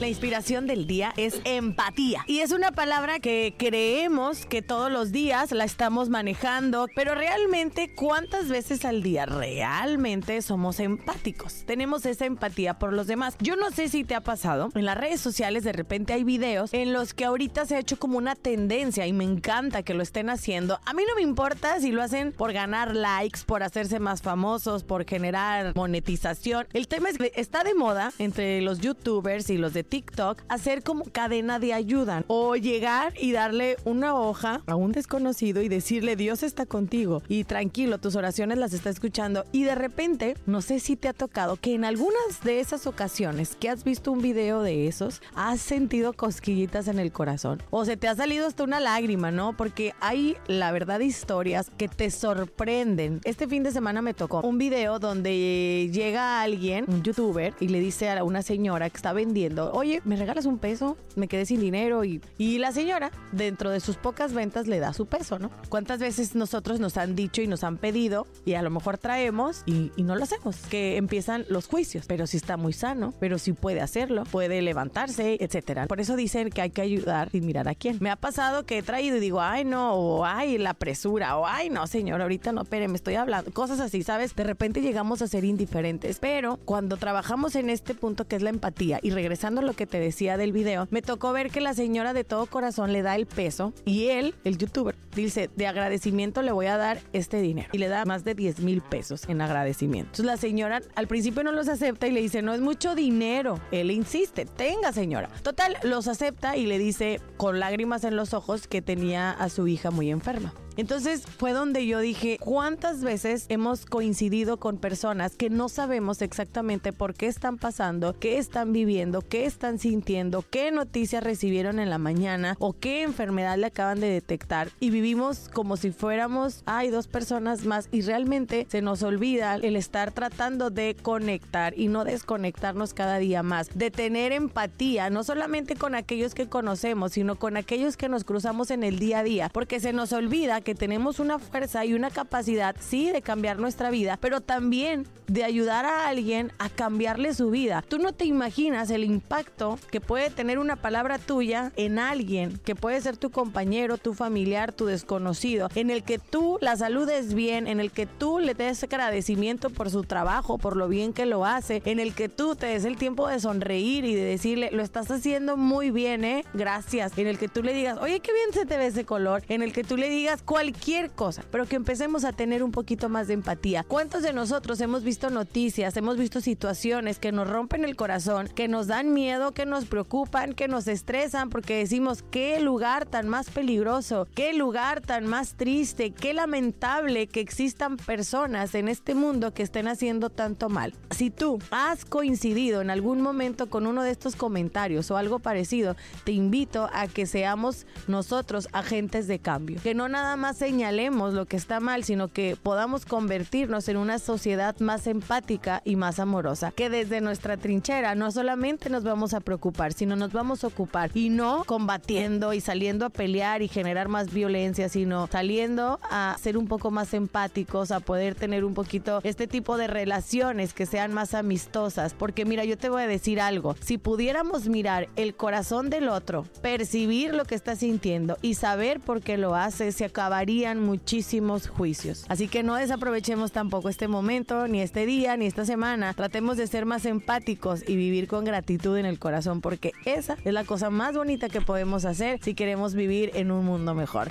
La inspiración del día es empatía. Y es una palabra que creemos que todos los días la estamos manejando, pero realmente cuántas veces al día realmente somos empáticos. Tenemos esa empatía por los demás. Yo no sé si te ha pasado, en las redes sociales de repente hay videos en los que ahorita se ha hecho como una tendencia y me encanta que lo estén haciendo. A mí no me importa si lo hacen por ganar likes, por hacerse más famosos, por generar monetización. El tema es que está de moda entre los youtubers y los de TikTok hacer como cadena de ayuda o llegar y darle una hoja a un desconocido y decirle Dios está contigo y tranquilo, tus oraciones las está escuchando y de repente, no sé si te ha tocado que en algunas de esas ocasiones que has visto un video de esos, has sentido cosquillitas en el corazón o se te ha salido hasta una lágrima, ¿no? Porque hay la verdad historias que te sorprenden. Este fin de semana me tocó un video donde llega alguien, un youtuber, y le dice a una señora que está vendiendo, oye, ¿me regalas un peso? Me quedé sin dinero y, y la señora, dentro de sus pocas ventas, le da su peso, ¿no? ¿Cuántas veces nosotros nos han dicho y nos han pedido y a lo mejor traemos y, y no lo hacemos? Que empiezan los juicios, pero si está muy sano, pero si puede hacerlo, puede levantarse, etcétera. Por eso dicen que hay que ayudar sin mirar a quién. Me ha pasado que he traído y digo, ay no, o ay la presura, o ay no, señor, ahorita no, espere, me estoy hablando. Cosas así, ¿sabes? De repente llegamos a ser indiferentes, pero cuando trabajamos en este punto que es la empatía y regresando lo que te decía del video, me tocó ver que la señora de todo corazón le da el peso y él, el youtuber, dice, de agradecimiento le voy a dar este dinero. Y le da más de 10 mil pesos en agradecimiento. Entonces la señora al principio no los acepta y le dice, no es mucho dinero. Él insiste, tenga señora. Total, los acepta y le dice con lágrimas en los ojos que tenía a su hija muy enferma. Entonces fue donde yo dije, ¿cuántas veces hemos coincidido con personas que no sabemos exactamente por qué están pasando, qué están viviendo, qué están sintiendo, qué noticias recibieron en la mañana o qué enfermedad le acaban de detectar y vivimos como si fuéramos, hay dos personas más y realmente se nos olvida el estar tratando de conectar y no desconectarnos cada día más, de tener empatía, no solamente con aquellos que conocemos, sino con aquellos que nos cruzamos en el día a día, porque se nos olvida que tenemos una fuerza y una capacidad, sí, de cambiar nuestra vida, pero también de ayudar a alguien a cambiarle su vida. Tú no te imaginas el impacto que puede tener una palabra tuya en alguien, que puede ser tu compañero, tu familiar, tu desconocido, en el que tú la saludes bien, en el que tú le des agradecimiento por su trabajo, por lo bien que lo hace, en el que tú te des el tiempo de sonreír y de decirle, lo estás haciendo muy bien, ¿eh? Gracias. En el que tú le digas, oye, qué bien se te ve ese color. En el que tú le digas, cualquier cosa, pero que empecemos a tener un poquito más de empatía. ¿Cuántos de nosotros hemos visto noticias, hemos visto situaciones que nos rompen el corazón, que nos dan miedo, que nos preocupan, que nos estresan porque decimos qué lugar tan más peligroso, qué lugar tan más triste, qué lamentable que existan personas en este mundo que estén haciendo tanto mal? Si tú has coincidido en algún momento con uno de estos comentarios o algo parecido, te invito a que seamos nosotros agentes de cambio, que no nada más señalemos lo que está mal, sino que podamos convertirnos en una sociedad más empática y más amorosa. Que desde nuestra trinchera no solamente nos vamos a preocupar, sino nos vamos a ocupar y no combatiendo y saliendo a pelear y generar más violencia, sino saliendo a ser un poco más empáticos, a poder tener un poquito este tipo de relaciones que sean más amistosas. Porque mira, yo te voy a decir algo, si pudiéramos mirar el corazón del otro, percibir lo que está sintiendo y saber por qué lo hace, se acaba acabarían muchísimos juicios. Así que no desaprovechemos tampoco este momento, ni este día, ni esta semana. Tratemos de ser más empáticos y vivir con gratitud en el corazón, porque esa es la cosa más bonita que podemos hacer si queremos vivir en un mundo mejor.